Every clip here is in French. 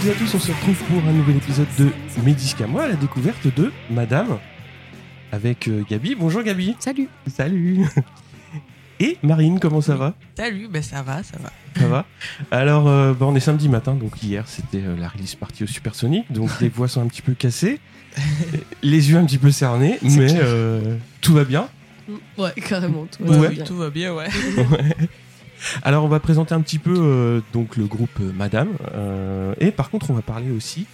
toutes et à tous, on se retrouve pour un nouvel épisode de Médisque à moi, la découverte de Madame avec euh, Gabi. Bonjour Gabi. Salut. Salut. Et Marine, comment ça va? Salut, ben ça va, ça va. Ça va? Alors, euh, bah, on est samedi matin, donc hier c'était euh, la release partie au Supersonic, donc les voix sont un petit peu cassées, les yeux un petit peu cernés, mais euh, tout va bien. Ouais, carrément. Tout Ouais. oui, tout va bien, ouais. Alors, on va présenter un petit peu euh, donc le groupe euh, Madame, euh, et par contre, on va parler aussi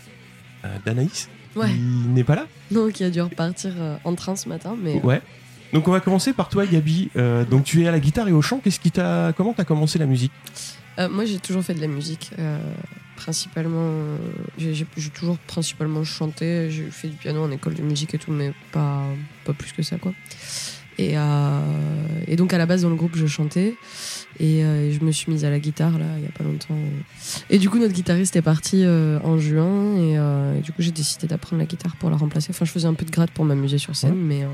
euh, d'Anaïs, Ouais. qui n'est pas là. Non, qui a dû repartir en train ce matin, mais Ouais. Donc on va commencer par toi Gabi. Donc tu es à la guitare et au chant. Qu'est-ce qui t'a comment t'as commencé la musique? Moi j'ai toujours fait de la musique. principalement, j'ai toujours principalement chanté. J'ai fait du piano en école de musique et tout, mais pas, pas plus que ça, quoi. Et, et donc à la base dans le groupe je chantais et, euh, et je me suis mise à la guitare là il y a pas longtemps. Et du coup notre guitariste est parti euh, en juin et, euh, et du coup j'ai décidé d'apprendre la guitare pour la remplacer. Enfin je faisais un peu de gratte pour m'amuser sur scène, Ouais. mais euh,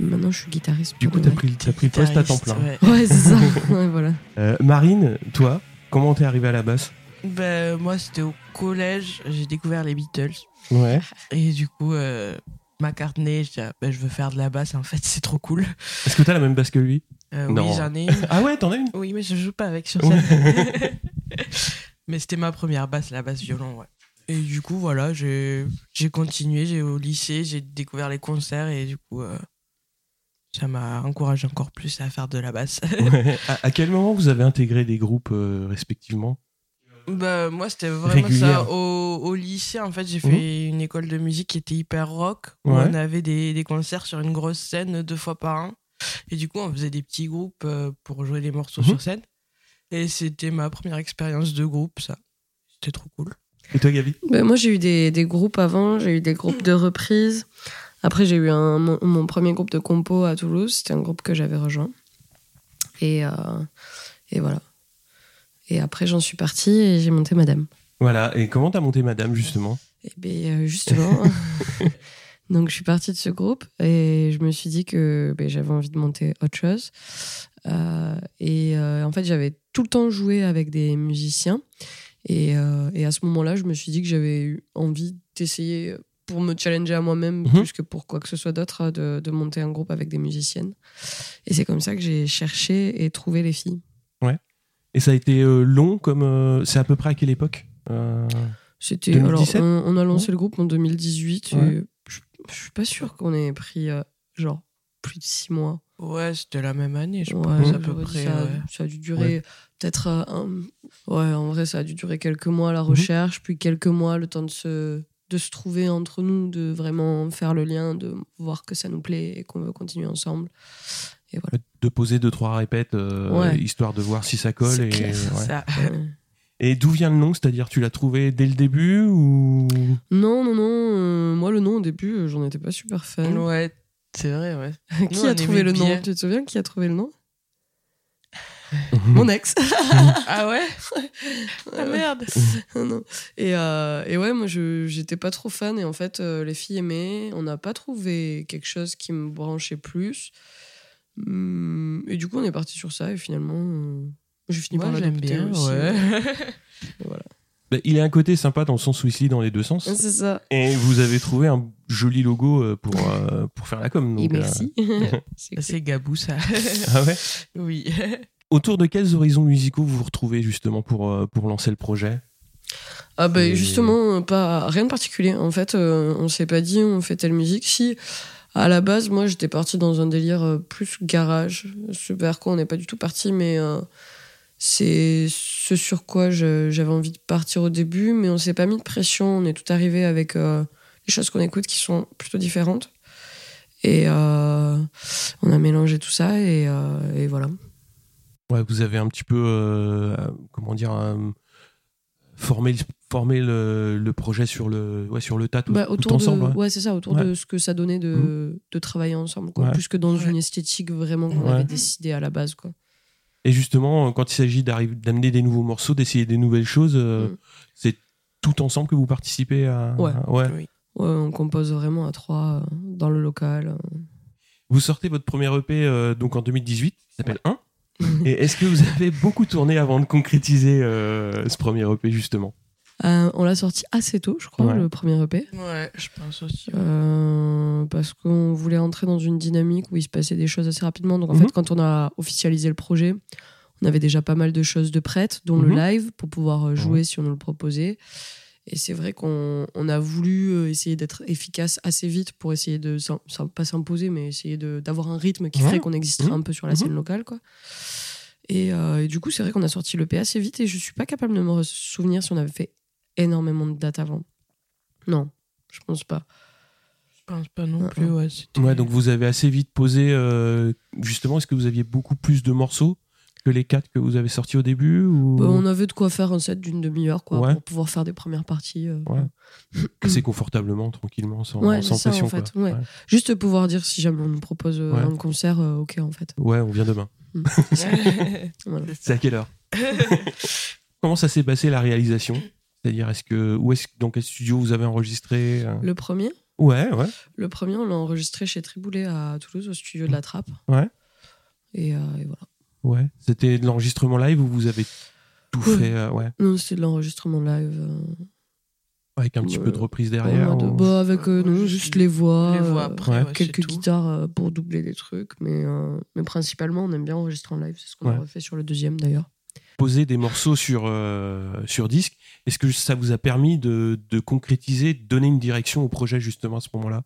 maintenant je suis guitariste. Du coup t'as pris t'as pris le poste à temps plein. Ouais. Ouais, c'est ça. Ouais, voilà. Euh, Marine, toi, comment t'es arrivée à la basse? Ben, moi, c'était au collège, j'ai découvert les Beatles. Ouais. Et du coup, euh, McCartney, je dis, ah, ben, je veux faire de la basse, en fait, c'est trop cool. Est-ce que t'as la même basse que lui? Euh, oui, j'en ai une. Ah ouais, t'en as une Oui, mais je joue pas avec sur scène. mais c'était ma première basse, la basse violon, ouais. Et du coup, voilà, j'ai continué, j'ai au lycée, j'ai découvert les concerts et du coup, euh, ça m'a encouragé encore plus à faire de la basse. Ouais. À, à quel moment vous avez intégré des groupes euh, respectivement Bah, moi, c'était vraiment Régulière. ça. Au, au lycée, en fait, j'ai fait une école de musique qui était hyper rock, où Ouais. on avait des, des concerts sur une grosse scène deux fois par an. Et du coup, on faisait des petits groupes euh, pour jouer les morceaux Mhm. sur scène. Et c'était ma première expérience de groupe, ça. C'était trop cool. Et toi Gabi? Ben, moi, j'ai eu des, des groupes avant, j'ai eu des groupes de reprises. Après, j'ai eu un, mon, mon premier groupe de compo à Toulouse. C'était un groupe que j'avais rejoint. Et, euh, et voilà. Et après, j'en suis partie et j'ai monté Madame. Voilà. Et comment t'as monté Madame justement? Et bien, euh, justement. Donc, je suis partie de ce groupe et je me suis dit que ben, j'avais envie de monter autre chose. Euh, et euh, en fait, j'avais tout le temps joué avec des musiciens. Et, euh, et à ce moment-là, je me suis dit que j'avais eu envie d'essayer, pour me challenger à moi-même, Mhm. plus que pour quoi que ce soit d'autre, de, de monter un groupe avec des musiciennes. Et c'est comme ça que j'ai cherché et trouvé les filles. Et ça a été long comme c'est à peu près à quelle époque C'était alors 2017? on, on a lancé le groupe en 2018. et Ouais. je, je suis pas sûre qu'on ait pris euh, genre plus de six mois. Ouais, c'était la même année, je Ouais, pense, à peu près. Ça, a- ouais. ça a dû durer peut-être euh, un... ouais en vrai ça a dû durer quelques mois la Mhm. recherche puis quelques mois le temps de se de se trouver entre nous de vraiment faire le lien de voir que ça nous plaît et qu'on veut continuer ensemble et voilà de poser deux trois répètes euh, Ouais. histoire de voir si ça colle C'est et, clair, ouais. Ça. Et d'où vient le nom? C'est-à-dire tu l'as trouvé dès le début ou? Non non non euh, moi le nom au début euh, j'en étais pas super fan Ouais, c'est vrai, ouais. qui Nous, a trouvé aimait le nom? bien. tu te souviens qui a trouvé le nom? Mon ex Ah ouais? Ah merde non. Et, euh, et ouais, moi, je j'étais pas trop fan. Et en fait, euh, les filles aimaient. On n'a pas trouvé quelque chose qui me branchait plus. Hum, Et du coup, on est parti sur ça. Et finalement, euh, j'ai fini Moi, par j'aime l'adopter bien, aussi. ouais. Voilà. Bah, il a un côté sympa dans le sens où il se lit dans les deux sens C'est ça. et vous avez trouvé un joli logo euh, pour euh, pour faire la com et donc, euh, merci. C'est cool. C'est Gabou, ça. ah ouais? Oui. autour de quels horizons musicaux vous vous retrouvez justement pour euh, pour lancer le projet? Ah bah Et- justement, pas rien de particulier. En fait, euh, on s'est pas dit on fait telle musique. Si à la base, moi, j'étais partie dans un délire euh, plus garage. Vers quoi on n'est pas du tout parti, mais euh, c'est ce sur quoi j'avais envie de partir au début, mais on s'est pas mis de pression. On est tout arrivé avec euh, les choses qu'on écoute qui sont plutôt différentes. Et euh, on a mélangé tout ça et, euh, et voilà. ouais vous avez un petit peu euh, comment dire formé formé le, le projet sur le ouais sur le tas tout, Bah, tout autour ensemble de, ouais. ouais, c'est ça, autour Ouais. de ce que ça donnait de, de travailler ensemble, quoi. Ouais. plus que dans Ouais. une esthétique vraiment qu'on Ouais. avait décidé à la base. Quoi. Et justement, quand il s'agit d'arriver- d'amener des nouveaux morceaux, d'essayer des nouvelles choses, euh, Mm. c'est tout ensemble que vous participez à. Ouais. ouais. Oui. Ouais, on compose vraiment à trois euh, dans le local. euh. Vous sortez votre premier EP euh, donc en 2018, qui s'appelle 1. Et est-ce que vous avez beaucoup tourné avant de concrétiser euh, ce premier EP justement? Euh, on l'a sorti assez tôt, je crois, Ouais. le premier EP. Ouais, je pense aussi. Euh, parce qu'on voulait entrer dans une dynamique où il se passait des choses assez rapidement. Donc en Mhm. fait, quand on a officialisé le projet, on avait déjà pas mal de choses de prêtes, dont le Mhm. live, pour pouvoir euh, jouer si on nous le proposait. Et c'est vrai qu'on on a voulu essayer d'être efficace assez vite pour essayer de, s'im- pas s'imposer, mais essayer d'avoir un rythme qui Ouais. ferait qu'on existerait Mhm. un peu sur la Mhm. scène locale. Quoi. Et, euh, et du coup, c'est vrai qu'on a sorti le P assez vite et je suis pas capable de me souvenir si on avait fait énormément de dates avant. Non, je pense pas. Je pense pas non plus, ouais. donc vous avez assez vite posé. euh, justement, est-ce que vous aviez beaucoup plus de morceaux que les quatre que vous avez sortis au début ou... Bah, on avait de quoi faire un set d'une demi-heure quoi, Ouais. pour pouvoir faire des premières parties. euh, Ouais. assez confortablement, tranquillement, sans, Ouais, sans ça, pression. en fait, quoi. ouais. Juste pouvoir dire si jamais on nous propose euh, Ouais. un concert, euh, ok en fait. Ouais, on vient demain. Voilà. C'est à quelle heure? Comment ça s'est passé la réalisation? C'est-à-dire, est-ce que où est-ce dans quel studio vous avez enregistré euh Le premier, Ouais, ouais. le premier, on l'a enregistré chez Triboulet à Toulouse, au studio de la Trappe. Ouais. Et, euh, et voilà. Ouais. C'était de l'enregistrement live ou vous avez tout Ouais. fait euh, ouais, Non, c'était de l'enregistrement live. euh, avec un petit peu de reprise derrière ou- bah, avec euh, non, juste les voix, Les voix après, quelques guitares euh, pour doubler les trucs, mais, euh, mais principalement on aime bien enregistrer en live. C'est ce qu'on Ouais. a refait sur le deuxième d'ailleurs. Poser des morceaux sur, euh, sur disque. Est-ce que ça vous a permis de, de concrétiser, de donner une direction au projet justement à ce moment-là?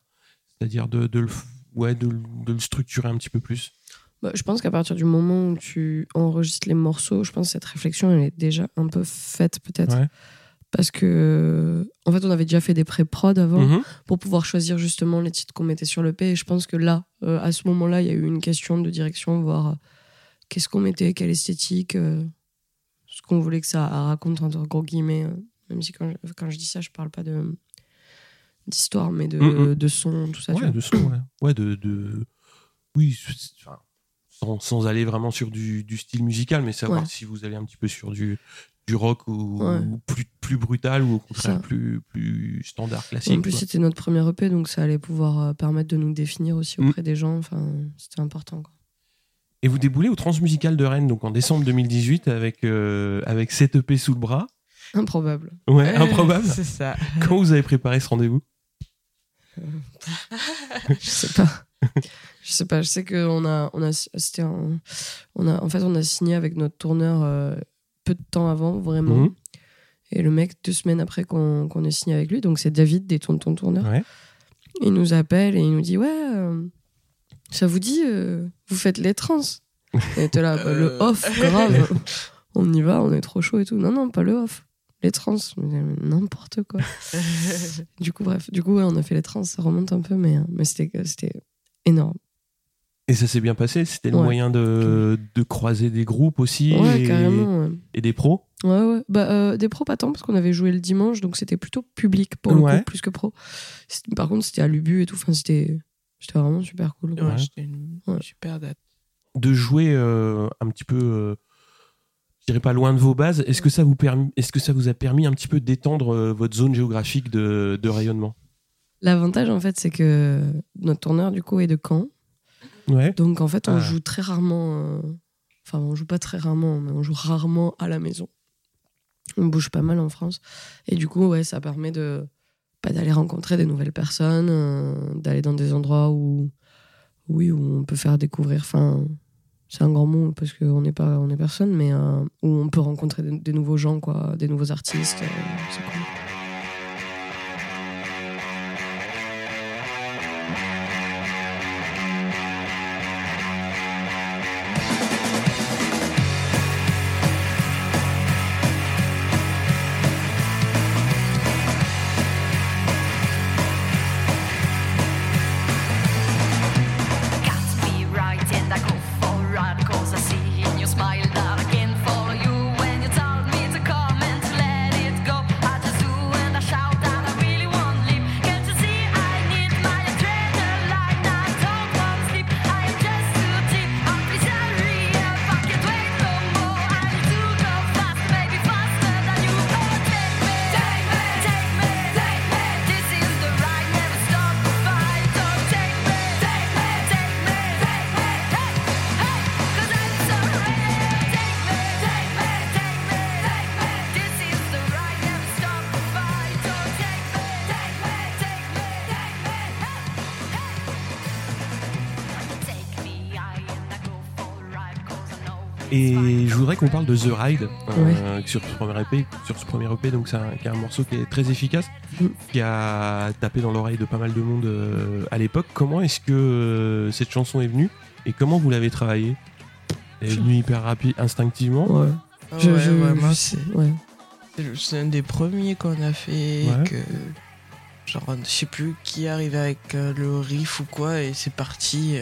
C'est-à-dire de, de, le, ouais, de, de le structurer un petit peu plus? Bah, je pense qu'à partir du moment où tu enregistres les morceaux, je pense que cette réflexion elle est déjà un peu faite peut-être. Ouais. Parce que, en fait, on avait déjà fait des pré-prod avant Mhm. pour pouvoir choisir justement les titres qu'on mettait sur le P. Et je pense que là, euh, à ce moment-là, il y a eu une question de direction, voir euh, qu'est-ce qu'on mettait, quelle esthétique, euh, ce qu'on voulait que ça raconte, entre gros guillemets. euh, même si quand je, quand je dis ça, je parle pas de d'histoire, mais de, Mhm. de son, tout ça. Ouais, de son, ouais. Ouais, de, de... Oui, enfin, sans, sans aller vraiment sur du, du style musical, mais savoir Ouais. si vous allez un petit peu sur du, du rock ou, Ouais. ou plus, plus brutal ou au contraire plus, plus standard, classique. En plus, c'était notre premier EP, donc ça allait pouvoir euh, permettre de nous définir aussi Mm. auprès des gens. Enfin, c'était important. Quoi. Et vous déboulez au Transmusical de Rennes donc en décembre 2018 avec, euh, avec 7 EP sous le bras. Improbable. Ouais, improbable. C'est ça. Quand vous avez préparé ce rendez-vous? Je sais pas. je sais pas. Je sais qu'on a, on a, c'était un- on a, en fait, on a signé avec notre tourneur euh, peu de temps avant, vraiment. Mhm. Et le mec, deux semaines après qu'on qu'on ait signé avec lui, donc c'est David des Tontons Tourneurs, Ouais. il nous appelle et il nous dit Ouais, euh, ça vous dit, euh, vous faites les trans Et t'es là, bah, le Euh. off, grave. on y va, on est trop chaud et tout. Non, non, pas le off. Les trans, n'importe quoi. Du coup, bref, du coup, ouais, on a fait les trans, ça remonte un peu, mais, euh, mais c'était c'était énorme. Et ça s'est bien passé? C'était le Ouais. moyen de, de croiser des groupes aussi Ouais, et, carrément. Ouais. et des pros? Ouais, ouais. Bah, euh, des pros, pas tant, parce qu'on avait joué le dimanche, donc c'était plutôt public pour le coup, plus que pro. Par contre, c'était à l'Ubu et tout, enfin, c'était c'était vraiment super cool. quoi. Ouais, Ouais. C'était une Ouais. super date. de jouer euh, un petit peu, euh, je dirais pas loin de vos bases. Est-ce que ça vous permis, est-ce que ça vous a permis un petit peu d'étendre euh, votre zone géographique de, de rayonnement? L'avantage, en fait, c'est que notre tourneur, du coup, est de Caen. Ouais. Donc, en fait, on Ah. joue très rarement. euh, Enfin, on joue pas très rarement, mais on joue rarement à la maison. On bouge pas mal en France. Et du coup, ouais, ça permet de pas d'aller rencontrer des nouvelles personnes, euh, d'aller dans des endroits où, oui, on peut faire découvrir. Enfin, c'est un grand mot parce qu'on n'est pas, on est personne, mais euh, où on peut rencontrer des, nouveaux gens, quoi, des nouveaux artistes. euh. Et je voudrais qu'on parle de The Ride euh, sur ce premier EP. Sur ce premier EP, donc c'est un, qui est un morceau qui est très efficace, Mm. qui a tapé dans l'oreille de pas mal de monde euh, à l'époque. Comment est-ce que euh, cette chanson est venue et comment vous l'avez travaillée? Elle est venue hyper rapide, instinctivement. Ouais. Ah Je- ouais, je- ouais, moi, je c'est sais, ouais. c'est un des premiers qu'on a fait. Ouais. Que, genre, je sais plus qui arrivait avec euh, le riff ou quoi, et c'est parti.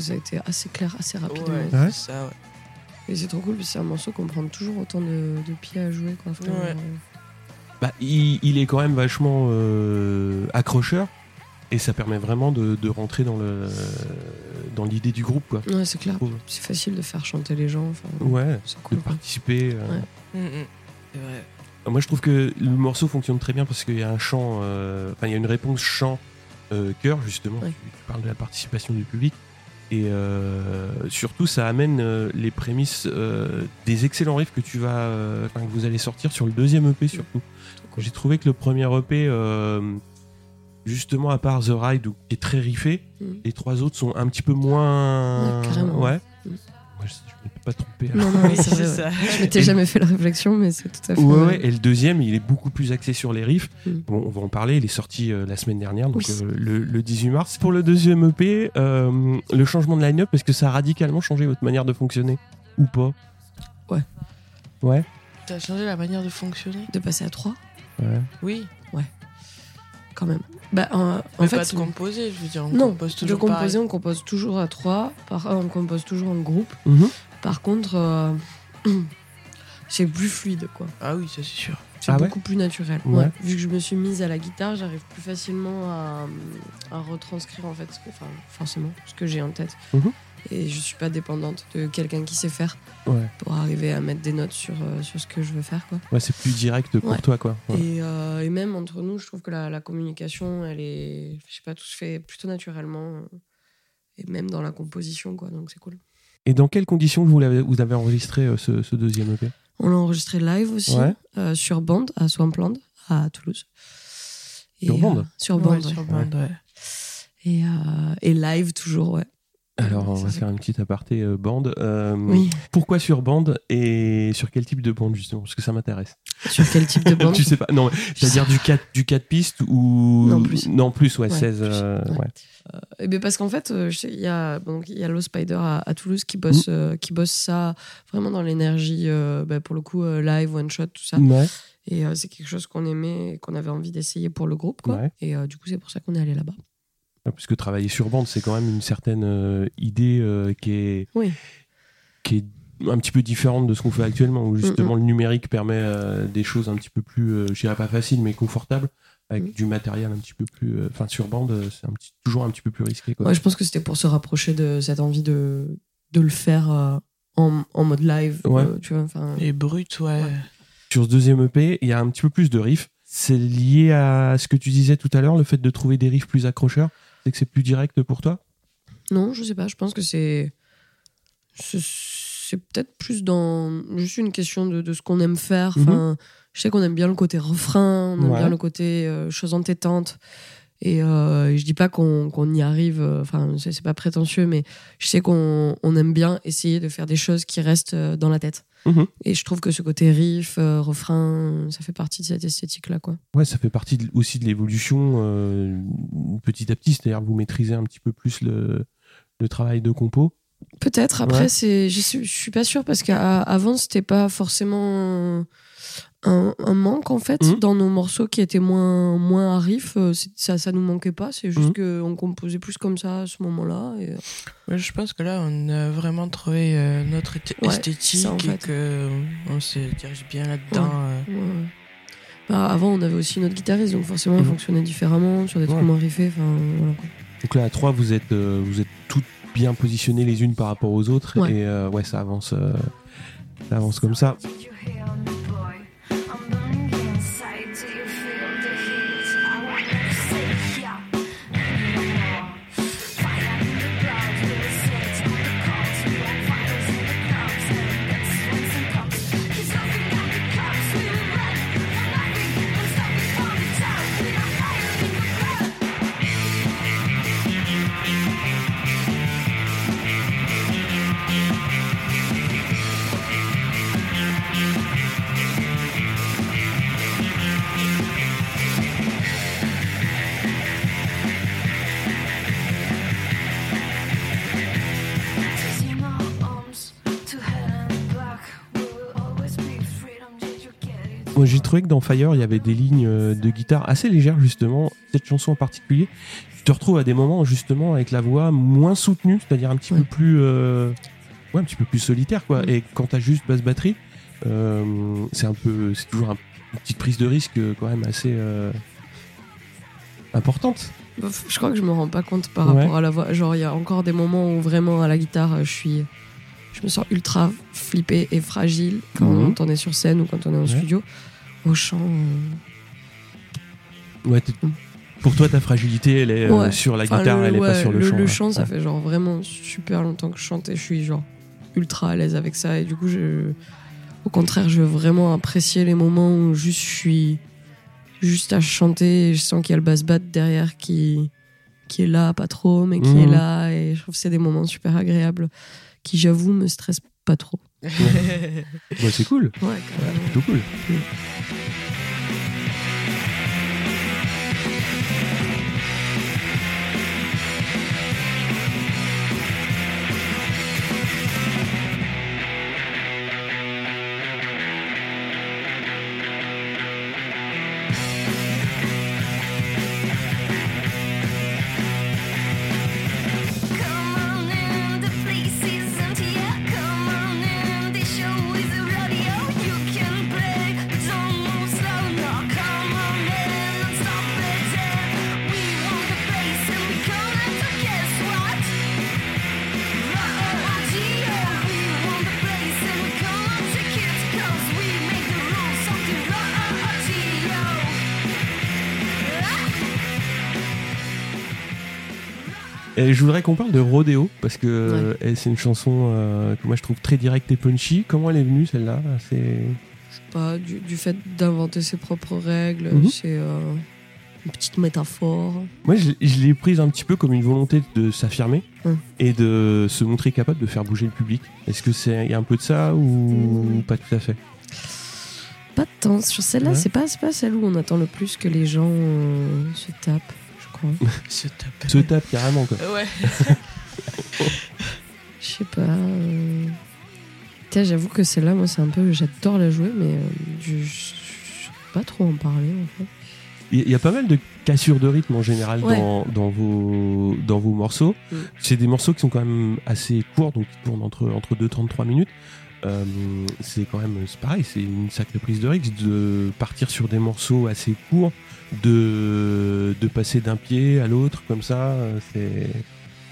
Ça a été assez clair, assez rapidement. ouais, ça, ouais. Et c'est trop cool, parce que c'est un morceau qu'on prend toujours autant de, de pieds à jouer. Quoi. Enfin, Ouais. euh, Bah, il, il est quand même vachement euh, accrocheur et ça permet vraiment de, de rentrer dans le dans l'idée du groupe quoi. ouais, c'est clair. C'est facile de faire chanter les gens. Enfin, Ouais, c'est de cool. quoi. participer. euh. Ouais. Mm, mm. C'est vrai. Moi, je trouve que le morceau fonctionne très bien parce qu'il y a un chant, euh, enfin, il y a une réponse chant euh, chœur justement. Ouais. Tu, tu parles de la participation du public et euh, surtout, ça amène euh, les prémices euh, des excellents riffs que tu vas, que vous allez sortir sur le deuxième EP surtout. Cool. J'ai trouvé que le premier EP, justement, à part The Ride, où- qui est très riffé, Mm. les trois autres sont un petit peu moins. Ouais. Ouais. Mm. Pas tromper. alors. Non, non, Oui, c'est vrai. ouais. ça. Je m'étais jamais fait la réflexion, mais c'est tout à fait. Ouais, vrai. ouais, et le deuxième, il est beaucoup plus axé sur les riffs. Mm. Bon, on va en parler, il est sorti euh, la semaine dernière, donc Oui. euh, le, le 18 mars. Pour le deuxième EP, euh, le changement de line-up, est-ce que ça a radicalement changé votre manière de fonctionner? Ou pas? Ouais. Ouais T'as changé la manière de fonctionner? De passer à 3, Ouais. Oui. quand même. Bah, en, fait, pas de composer, je veux dire. On non, compose de toujours composer, pareil. on compose toujours à 3. Par, euh, on compose toujours en groupe. Mhm. Par contre, euh, c'est plus fluide, quoi. Ah oui, ça c'est sûr. C'est Ah ouais beaucoup plus naturel. Ouais. Ouais. Vu que je me suis mise à la guitare, j'arrive plus facilement à, à retranscrire en fait, ce que, enfin, forcément, ce que j'ai en tête. Mhm. Et je suis pas dépendante de quelqu'un qui sait faire Ouais. pour arriver à mettre des notes sur, euh, sur ce que je veux faire. Quoi. Ouais, c'est plus direct pour Ouais. toi, quoi. Ouais. Et, euh, et même entre nous, je trouve que la, la communication, elle est, je sais pas, tout se fait plutôt naturellement. euh, Et même dans la composition, quoi. Donc c'est cool. Et dans quelles conditions vous, avez enregistré euh, ce, ce deuxième EP On l'a enregistré live aussi, Ouais. euh, sur bande à Swampland, à Toulouse. Et, Sur bande euh, Sur Ouais, bande, sur ouais. bande, ouais. Et, euh, et live toujours, ouais. Alors, on va faire une petite aparté euh, bande. Euh, Oui. Pourquoi sur bande et sur quel type de bande, justement? Parce que ça m'intéresse. Sur quel type de bande? Tu sais pas Non, c'est-à-dire du 4, du 4 pistes ou. Non, plus. Non, plus, ouais, Ouais, 16. plus. euh, Ouais. ouais. Eh ben parce qu'en fait, euh, il y a bon, donc il y a Low Spider à, à Toulouse qui bosse, Mm. euh, qui bosse ça vraiment dans l'énergie, euh, bah, pour le coup euh, live, one shot, tout ça. Ouais. Et euh, c'est quelque chose qu'on aimait et qu'on avait envie d'essayer pour le groupe, quoi. Ouais. Et euh, du coup, c'est pour ça qu'on est allé là-bas. Parce que travailler sur bande, c'est quand même une certaine euh, idée euh, qui, est, Oui. qui est un petit peu différente de ce qu'on fait actuellement, où justement le numérique permet euh, des choses un petit peu plus, euh, je dirais pas facile, mais confortables, avec Mm. du matériel un petit peu plus. euh, Enfin, sur bande, c'est un petit, toujours un petit peu plus risqué. Quoi. Ouais, je pense que c'était pour se rapprocher de cette envie de, de le faire euh, en, en mode live, Ouais. euh, tu vois. Et brut, ouais. Ouais. Sur ce deuxième EP, il y a un petit peu plus de riffs. C'est lié à ce que tu disais tout à l'heure, le fait de trouver des riffs plus accrocheurs. C'est que c'est plus direct pour toi? Non, je sais pas. Je pense que c'est. C'est peut-être plus dans. Juste une question de, de ce qu'on aime faire. Enfin, Je sais qu'on aime bien le côté refrain, on aime Ouais. bien le côté euh, chose entêtante. Et euh, je dis pas qu'on qu'on y arrive, euh, enfin, c'est c'est pas prétentieux, mais je sais qu'on on aime bien essayer de faire des choses qui restent euh, dans la tête. Mhm. Et je trouve que ce côté riff, euh, refrain, ça fait partie de cette esthétique-là, quoi. Ouais, ça fait partie de- aussi de l'évolution euh, petit à petit. C'est-à-dire que vous maîtrisez un petit peu plus le, le travail de compo. Peut-être. Après, Ouais. c'est, je suis, je suis pas sûre parce qu'avant, c'était pas forcément un, un manque en fait Mhm. dans nos morceaux qui étaient moins, moins à riff. euh, Ça, ça nous manquait pas. C'est juste Mhm. qu'on composait plus comme ça à ce moment-là. Et... Ouais, je pense que là, on a vraiment trouvé euh, notre Ouais, esthétique ça, en et que on se dirige bien là-dedans. euh. Ouais. Bah, avant, on avait aussi notre guitariste, donc forcément, on Mhm. fonctionnait différemment sur des trucs moins riffés. Enfin, voilà, quoi. Donc là, à trois, vous êtes, euh, vous êtes toutes bien positionnées les unes par rapport aux autres. Ouais. Et euh, ouais, ça avance, euh, ça avance comme ça. Moi j'ai trouvé que dans Fire, il y avait des lignes euh, de guitare assez légères, justement. Cette chanson en particulier, tu te retrouves à des moments, justement, avec la voix moins soutenue, c'est-à-dire un petit Ouais. peu plus. euh, ouais, un petit peu plus solitaire, quoi. Et quand t'as juste basse-batterie, euh, c'est un peu. C'est toujours un- une petite prise de risque, quand même, assez. euh, importante. Je crois que je me rends pas compte par rapport à la voix. Genre, il y a encore des moments où vraiment à la guitare, je suis. Je me sens ultra flippée et fragile quand Mhm. on est sur scène ou quand on est en Ouais. studio. Au chant. euh, Ouais, pour toi, ta fragilité, elle est euh, Ouais. sur la enfin, guitare, le- elle est pas sur le, chant. Le ouais. chant, ça fait genre vraiment super longtemps que je chante et je suis genre ultra à l'aise avec ça. Et du coup, je... au contraire, je veux vraiment apprécier les moments où juste je suis juste à chanter et je sens qu'il y a le bass bat derrière qui, qui est là, pas trop, mais qui Mhm. est là. Et je trouve que c'est des moments super agréables qui, j'avoue, me stressent pas trop. Ouais, c'est cool. Ouais. Plutôt cool. Et je voudrais qu'on parle de Rodeo parce que c'est une chanson euh, que moi je trouve très directe et punchy. Comment elle est venue celle-là? C'est Pas du, du fait d'inventer ses propres règles, Mhm. c'est euh, une petite métaphore. moi je, je l'ai prise un petit peu comme une volonté de s'affirmer Mm. et de se montrer capable de faire bouger le public. Est-ce que c'est y a un peu de ça ou Mm. pas tout à fait? Pas tant. Sur celle-là, Ouais. c'est pas, c'est pas celle où on attend le plus que les gens euh, se tapent, Se tape. Se tape carrément quoi. Ouais. Je sais pas. euh, Tiens, j'avoue que celle-là, moi, c'est un peu. J'adore la jouer, mais euh, je, sais pas trop en parler, en fait. Il y- a pas mal de cassures de rythme en général Ouais. dans, dans, vos, dans vos morceaux. Mm. C'est des morceaux qui sont quand même assez courts, donc qui tournent entre, entre 2 et 33 minutes. Euh, c'est quand même, c'est pareil, c'est une sacrée prise de risque de partir sur des morceaux assez courts, de, de passer d'un pied à l'autre comme ça. euh, C'est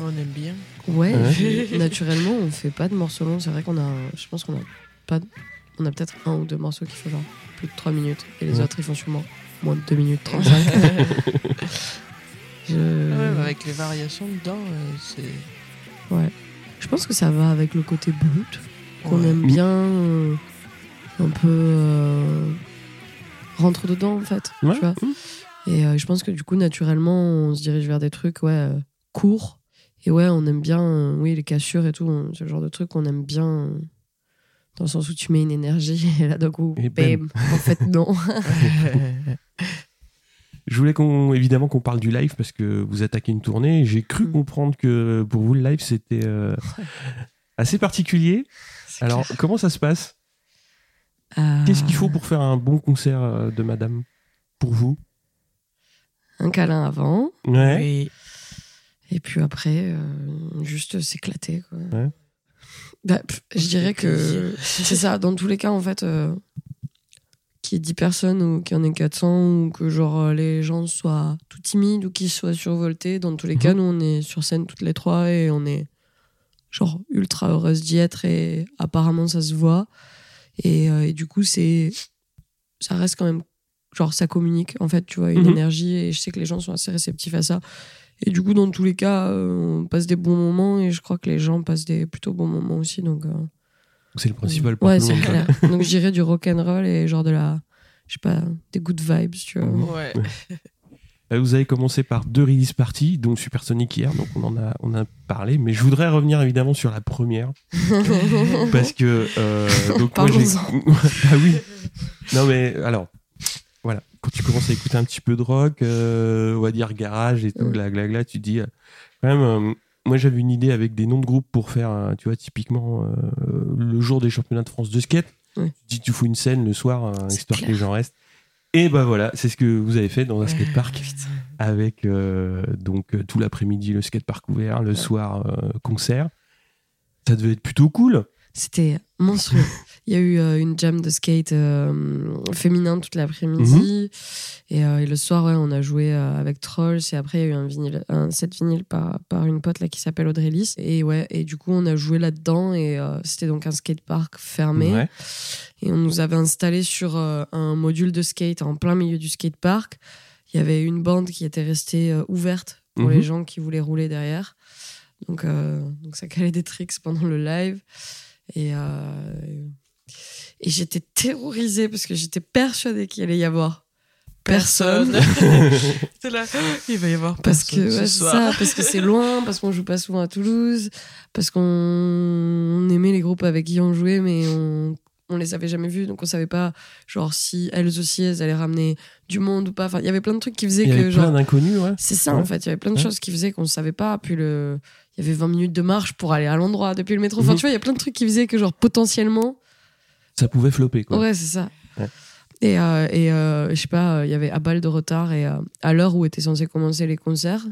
On aime bien. Ouais, Ouais. naturellement, on fait pas de morceaux longs. C'est vrai qu'on a. Je pense qu'on a pas. On a peut-être un ou deux morceaux qui font genre plus de 3 minutes. Et les Ouais. autres, ils font sûrement moins de 2 minutes 35. je... Ouais, bah, avec les variations dedans, euh, c'est. je pense que ça va avec le côté brut. Qu'on Ouais. aime bien euh, un peu euh, rentre dedans en fait Ouais. tu vois et euh, je pense que du coup naturellement on se dirige vers des trucs ouais euh, courts et ouais on aime bien euh, oui les cassures et tout on- ce genre de truc on aime bien dans le sens où tu mets une énergie et là d'un coup Et bam. bam, en fait non Je voulais qu'on, évidemment qu'on parle du live parce que vous attaquez une tournée. J'ai cru Mm. comprendre que pour vous le live c'était euh, assez particulier. Alors clair. comment ça se passe? Euh, Qu'est-ce qu'il faut pour faire un bon concert euh, de Madame? Pour vous? Un câlin avant Ouais. Oui. Et puis après, euh, juste s'éclater. quoi. Ouais. Bah, je dirais que c'est ça. Dans tous les cas, en fait, euh, qu'il y ait 10 personnes ou qu'il y en ait 400 ou que genre les gens soient tout timides ou qu'ils soient survoltés, dans tous les Mhm. cas, nous, on est sur scène toutes les trois et on est genre ultra heureuse d'y être et apparemment, ça se voit. Et, euh, et du coup, c'est ça reste quand même genre ça communique en fait tu vois une Mhm. énergie et je sais que les gens sont assez réceptifs à ça et du coup dans tous les cas euh, on passe des bons moments et je crois que les gens passent des plutôt bons moments aussi donc euh, C'est le principal pour ouais tout le c'est monde. clair donc je dirais du rock and roll et genre de la je sais pas des good vibes tu vois. Ouais. Euh, Vous avez commencé par deux release parties, dont Supersonic hier, donc on en a, on a parlé. Mais je voudrais revenir évidemment sur la première. Parce que. euh, donc moi, bah oui. Non, mais alors. Voilà. Quand tu commences à écouter un petit peu de rock, euh, on va dire garage et tout, Mm. gla gla gla, tu te dis. euh, quand même. moi, j'avais une idée avec des noms de groupes pour faire, tu vois, typiquement le jour des championnats de France de skate. Ouais. Tu dis, tu fous une scène le soir, histoire que les gens restent. Et bah voilà, c'est ce que vous avez fait dans un skatepark avec euh, donc euh, tout l'après-midi le skatepark ouvert, le soir euh, concert. Ça devait être plutôt cool. C'était monstrueux. Il y a eu euh, une jam de skate euh, féminin toute l'après-midi. et, euh, et le soir, ouais, on a joué avec Trolls. Et après, il y a eu un, vinyle, un set vinyle par, par une pote là, qui s'appelle Audrey Lys. Et, ouais, et du coup, on a joué là-dedans. Et c'était donc un skatepark fermé. Ouais. Et on nous avait installé sur un module de skate en plein milieu du skatepark. Il y avait une bande qui était restée ouverte pour Mhm. les gens qui voulaient rouler derrière. Donc, donc ça calait des tricks pendant le live. Et, euh, et j'étais terrorisée parce que j'étais persuadée qu'il allait y avoir personne. Là. Il va y avoir Parce personne que ouais, ça, parce que c'est loin, parce qu'on joue pas souvent à Toulouse, parce qu'on on aimait les groupes avec qui on jouait, mais on on les avait jamais vus, donc on savait pas genre si elles aussi elles allaient ramener du monde ou pas. Enfin, il y avait plein de trucs qui faisaient Il y que avait genre plein d'inconnus, ouais. c'est ça Ouais. en fait, il y avait plein de Ouais. choses qui faisaient qu'on ne savait pas. Puis le il y avait 20 minutes de marche pour aller à l'endroit depuis le métro. Enfin, Mhm. tu vois, il y a plein de trucs qui faisaient que genre potentiellement Ça pouvait flopper, quoi. Ouais, c'est ça. Et, euh, et euh, je sais pas, euh, il y avait à balle de retard et euh, à l'heure où étaient censés commencer les concerts,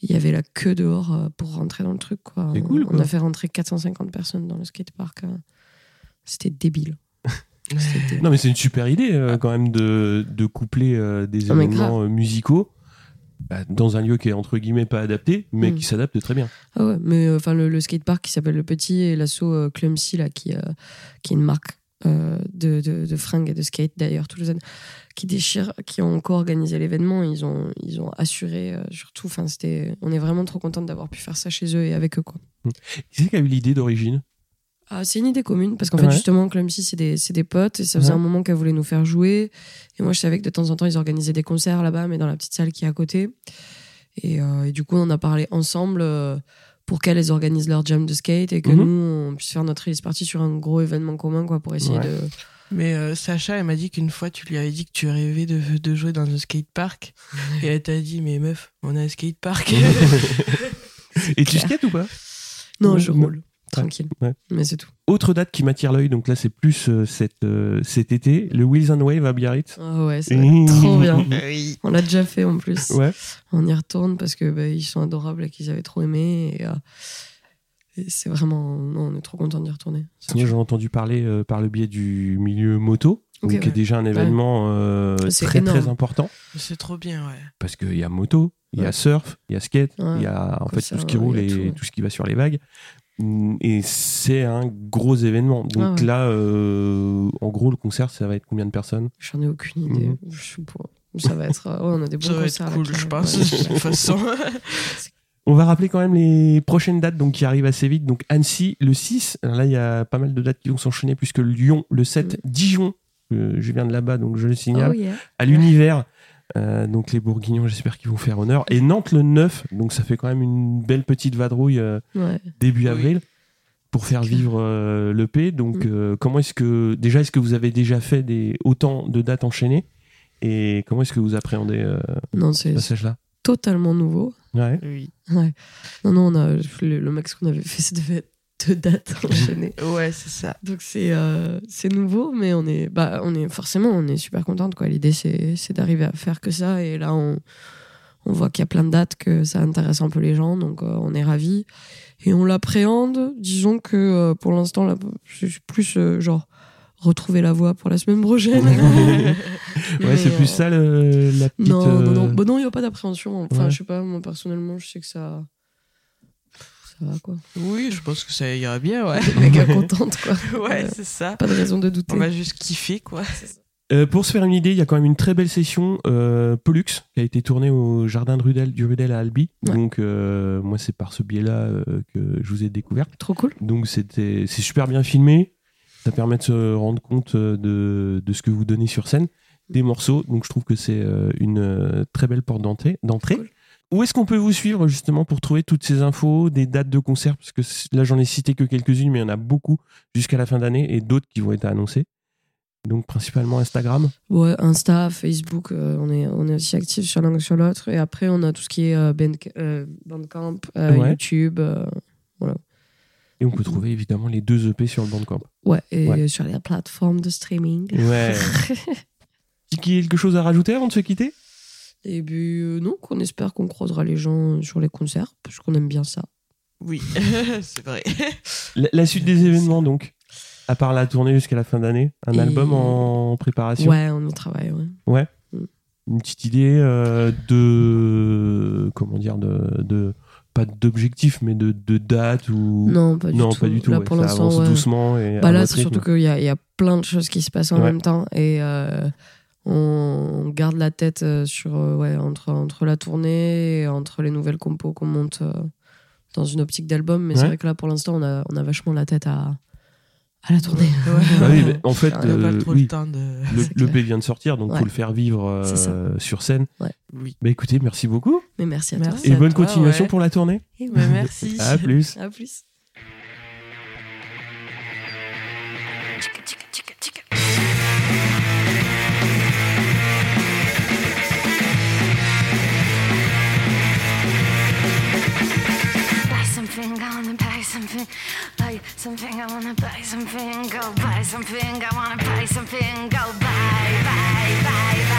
il y avait la queue dehors pour rentrer dans le truc. Quoi. C'est On- cool, On quoi. a fait rentrer 450 personnes dans le skatepark. C'était débile. Non, mais c'est une super idée euh, quand même de, de coupler euh, des Ah, événements euh, musicaux bah, dans un lieu qui est entre guillemets pas adapté, mais Mm. qui s'adapte très bien. Ah ouais, mais enfin le, le skatepark qui s'appelle Le Petit et l'assaut Clumsy, là, qui, qui est une marque euh, de, de, de fringues et de skate d'ailleurs, toulousaine, qui déchire, qui ont co-organisé l'événement. Ils ont, ils ont assuré euh, surtout. Enfin, c'était, on est vraiment trop contente d'avoir pu faire ça chez eux et avec eux. Quoi. Qui c'est qui a eu l'idée d'origine? Ah, c'est une idée commune parce qu'en fait, justement, Clumsy, c'est des, c'est des potes et ça faisait Ouais. un moment qu'elles voulaient nous faire jouer. Et moi, je savais que de temps en temps, ils organisaient des concerts là-bas, mais dans la petite salle qui est à côté. Et, euh, et du coup, on en a parlé ensemble euh, pour qu'elles organisent leur jam de skate et que Mhm. nous, on puisse faire notre release party sur un gros événement commun quoi, pour essayer Ouais. de. Mais euh, Sacha, elle m'a dit qu'une fois, tu lui avais dit que tu rêvais de, de jouer dans un skatepark. Et elle t'a dit, mais meuf, on a un skatepark. Et tu skates ou pas? Non, Ouais, je roule. Tranquille. Ouais. Mais c'est tout. Autre date qui m'attire l'œil, donc là c'est plus euh, cette, euh, cet été, le Wheels and Wave à Biarritz. Ah ouais, c'est trop bien. oui. On l'a déjà fait en plus. Ouais. On y retourne parce que bah, ils sont adorables et qu'ils avaient trop aimé. Et, euh, et c'est vraiment. Non, on est trop content d'y retourner. Moi sûr. j'ai entendu parler euh, par le biais du milieu moto, donc, qui est déjà un événement euh, très très important. C'est trop bien, ouais. parce qu'il y a moto, il y a surf, il y a skate, Ouais. il y a en Comme fait ça, tout ce qui ouais, roule et tout, ouais. tout ce qui va sur les vagues. Mm, Et c'est un gros événement. Donc Ah ouais. là, euh, en gros, le concert, ça va être combien de personnes? J'en ai aucune idée. Mhm. Je sais pas. Ça va être. ouais, on a des bons Ça va concerts. être là, cool, je pense, Ouais. de toute façon. On va rappeler quand même les prochaines dates donc, qui arrivent assez vite. Donc Annecy, le 6. Alors là, il y a pas mal de dates qui vont s'enchaîner, puisque Lyon, le 7, Dijon. euh, je viens de là-bas, donc je le signale. Oh yeah. à l'univers. Euh, donc les Bourguignons, j'espère qu'ils vont faire honneur. Et Nantes le 9, donc ça fait quand même une belle petite vadrouille euh, Ouais. début Oui. avril pour faire vivre euh, l'EP. Donc Mm. euh, comment est-ce que déjà est-ce que vous avez déjà fait des autant de dates enchaînées? Et comment est-ce que vous appréhendez euh, Non, ce c'est passage-là? totalement nouveau. Ouais. Oui. Ouais. Non, non, on a, le, le max qu'on avait fait, ça deux dates enchaînées. Ouais, c'est ça. Donc c'est euh, c'est nouveau, mais on est, bah, on est forcément on est super contente quoi. L'idée c'est c'est d'arriver à faire que ça et là on on voit qu'il y a plein de dates que ça intéresse un peu les gens, donc euh, on est ravis et on l'appréhende. Disons que euh, pour l'instant là, je suis plus genre retrouver la voie pour la semaine prochaine. Ouais, c'est plus ça le- la petite. Non, non, non, Bon, non, il n'y a pas d'appréhension. Enfin, Ouais. je sais pas, moi personnellement, je sais que ça. Ça va quoi. Oui, je pense que ça ira bien, ouais. Méga contente quoi. Ouais, Euh, c'est ça. Pas de raison de douter. On va juste kiffer, quoi. Euh, pour se faire une idée, il y a quand même une très belle session euh, Pollux qui a été tournée au jardin de Rudel, du Rudel à Albi. Ouais. Donc euh, moi c'est par ce biais-là euh, que je vous ai découvert. Trop cool. Donc c'était c'est super bien filmé. Ça permet de se rendre compte de, de ce que vous donnez sur scène, des morceaux. Donc je trouve que c'est euh, une très belle porte d'entrée. d'entrée. Cool. Où est-ce qu'on peut vous suivre justement pour trouver toutes ces infos, des dates de concert? Parce que là j'en ai cité que quelques-unes, mais il y en a beaucoup jusqu'à la fin d'année et d'autres qui vont être annoncés. Donc principalement Instagram. Ouais, Insta, Facebook, euh, on, est, on est aussi actifs sur l'un que sur l'autre. Et après, on a tout ce qui est euh, Band- euh, Bandcamp, Ouais. YouTube. Et on peut trouver évidemment les deux EP sur le Bandcamp. Ouais, et Ouais. sur les plateformes de streaming. Ouais. quelque chose à rajouter avant de se quitter? Et puis, euh, non, qu'on espère qu'on croisera les gens sur les concerts, parce qu'on aime bien ça. Oui, c'est vrai. la, la suite des événements, donc. À part la tournée jusqu'à la fin d'année, un Et- album en préparation? Ouais, on y travaille, ouais. Une petite idée euh, de. Comment dire de, de Pas d'objectif, mais de, de date ou. Non, pas du non, tout. pas du tout. Là, ouais, pour ça l'instant, avance ouais. doucement. Et Bah à là, c'est surtout qu'il y a, il y a plein de choses qui se passent en Ouais. même temps et euh, on garde la tête euh, sur euh, ouais entre entre la tournée et entre les nouvelles compos qu'on monte euh, dans une optique d'album. Mais Ouais. c'est vrai que là, pour l'instant, on a on a vachement la tête à à la tournée. Bah oui, mais en fait, On On n'a euh, pas trop oui, le temps de. le, le vient de sortir, donc Ouais. faut le faire vivre euh, sur scène. Oui. Bah écoutez, merci beaucoup. Mais merci à Merci. toi. Et à bonne toi, continuation ouais. pour la tournée. Ben, merci. À plus. À plus. Something, I wanna buy something. Buy something, I wanna buy something. Go buy something, I wanna buy something. Go buy, buy, buy,